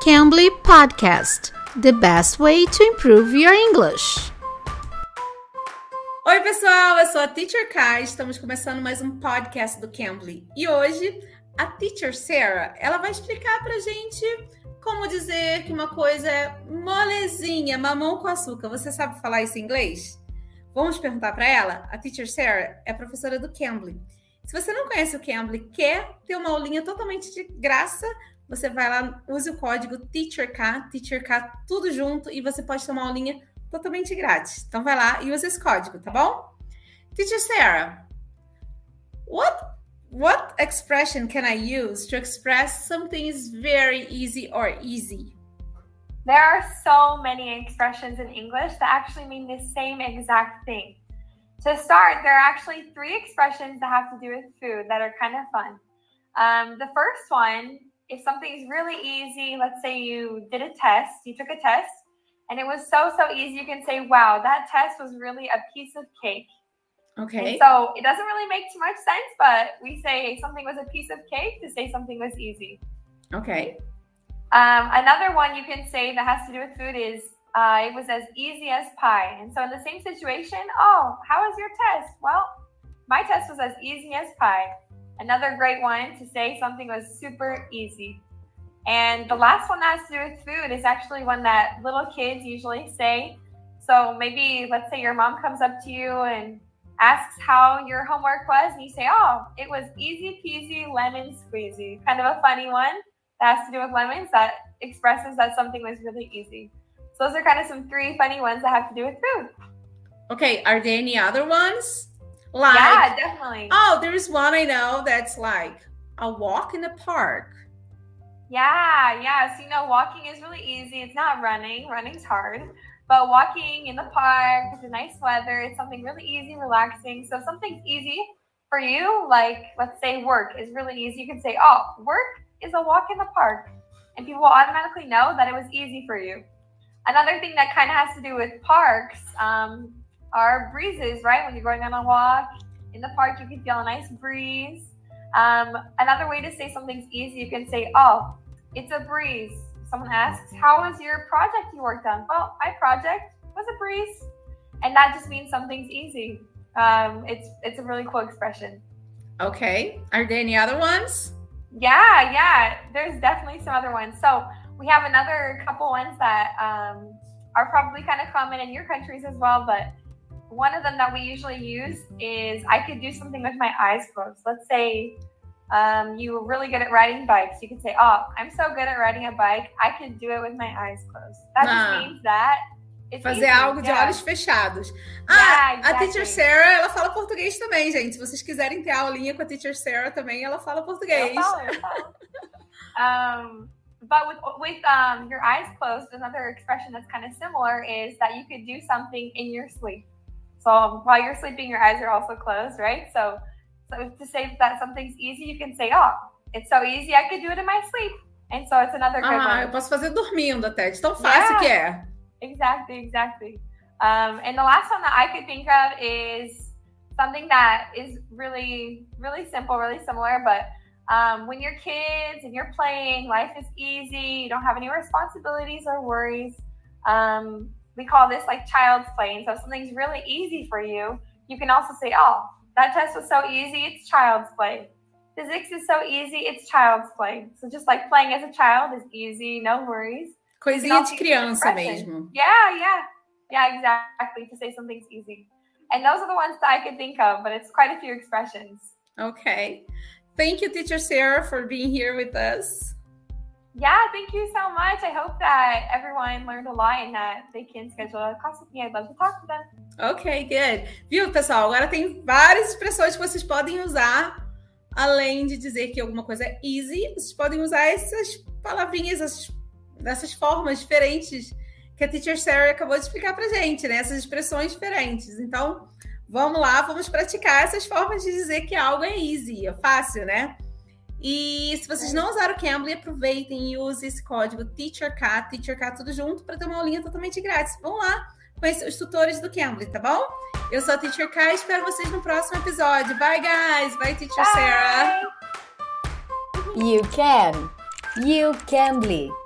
Cambly Podcast The best way to improve your English. Oi, pessoal, eu sou a Teacher Kai. Estamos começando mais um podcast do Cambly. E hoje, a Teacher Sarah, ela vai explicar pra gente como dizer que uma coisa é molezinha, mamão com açúcar. Você sabe falar isso em inglês? Vamos perguntar para ela? A Teacher Sarah é professora do Cambly. Se você não conhece o Cambly, quer ter uma aulinha totalmente de graça, você vai lá, use o código TEACHERK, TEACHERK, tudo junto, e você pode ter uma aulinha totalmente grátis. Então vai lá e use esse código, tá bom? Teacher Sarah, what what expression can I use to express something is very easy or easy? There are so many expressions in English that actually mean the same exact thing. To start, there are actually three expressions that have to do with food that are kind of fun. Um, the first one if something's really easy, let's say you did a test, you took a test, and it was so, so easy, you can say, wow, that test was really a piece of cake. Okay. And so it doesn't really make too much sense, but we say something was a piece of cake to say something was easy. Okay. Um, another one you can say that has to do with food is uh, it was as easy as pie. And so in the same situation, oh, how was your test? Well, my test was as easy as pie. Another great one to say something was super easy. And the last one that has to do with food is actually one that little kids usually say. So maybe let's say your mom comes up to you and asks how your homework was, and you say, Oh, it was easy peasy lemon squeezy. Kind of a funny one that has to do with lemons that expresses that something was really easy. So those are kind of some three funny ones that have to do with food. Okay, are there any other ones? Like, yeah, definitely. Oh, there's one I know that's like a walk in the park. Yeah, yeah. So, you know, walking is really easy. It's not running, running's hard. But walking in the park with the nice weather, it's something really easy, relaxing. So, something's easy for you, like let's say work is really easy. You can say, oh, work is a walk in the park. And people will automatically know that it was easy for you. Another thing that kind of has to do with parks, um, are breezes, right? When you're going on a walk in the park, you can feel a nice breeze. Um, another way to say something's easy, you can say, "Oh, it's a breeze." Someone asks, "How was your project you worked on?" Well, my project was a breeze, and that just means something's easy. Um, it's it's a really cool expression. Okay. Are there any other ones? Yeah, yeah. There's definitely some other ones. So we have another couple ones that um, are probably kind of common in your countries as well, but one of them that we usually use is I could do something with my eyes closed. Let's say um, you were really good at riding bikes. You could say, Oh, I'm so good at riding a bike, I could do it with my eyes closed. That ah. just means that. Fazer easy. algo de olhos fechados. Ah, yeah, exactly. a Teacher Sarah, ela fala português também, gente. Se vocês quiserem ter aulinha com a Teacher Sarah também, ela fala português. Eu falo, eu falo. um, but with with um, your eyes closed, another expression that's kind of similar is that you could do something in your sleep. So while you're sleeping, your eyes are also closed, right? So, so to say that something's easy, you can say, "Oh, it's so easy, I could do it in my sleep." And so it's another good ah, one. eu posso fazer dormindo até, de tão fácil yeah, que é. Exactly, exactly. Um, and the last one that I could think of is something that is really, really simple, really similar, but um, when you're kids and you're playing, life is easy. You don't have any responsibilities or worries. Um, we call this like child's play. And so if something's really easy for you, you can also say, oh, that test was so easy, it's child's play. Physics is so easy, it's child's play. So just like playing as a child is easy, no worries. Coisinha de criança mesmo. Yeah, yeah. Yeah, exactly. To say something's easy. And those are the ones that I could think of, but it's quite a few expressions. Okay. Thank you, Teacher Sarah, for being here with us. Yeah, thank you so much. I hope that everyone learned a lot and that they can schedule a class with me. I'd love to talk to them. Ok, good. Viu, pessoal? Agora tem várias expressões que vocês podem usar. Além de dizer que alguma coisa é easy, vocês podem usar essas palavrinhas, essas, dessas formas diferentes que a Teacher Sarah acabou de explicar pra gente, né? Essas expressões diferentes. Então, vamos lá, vamos praticar essas formas de dizer que algo é easy, é fácil, né? E se vocês não usaram o Cambly, aproveitem e usem esse código TEACHERK, TEACHERK tudo junto, para ter uma aulinha totalmente grátis. Vão lá conhecer os tutores do Cambly, tá bom? Eu sou a Teacher K, espero vocês no próximo episódio. Bye, guys! Bye, Teacher Sarah! You can! You Cambly!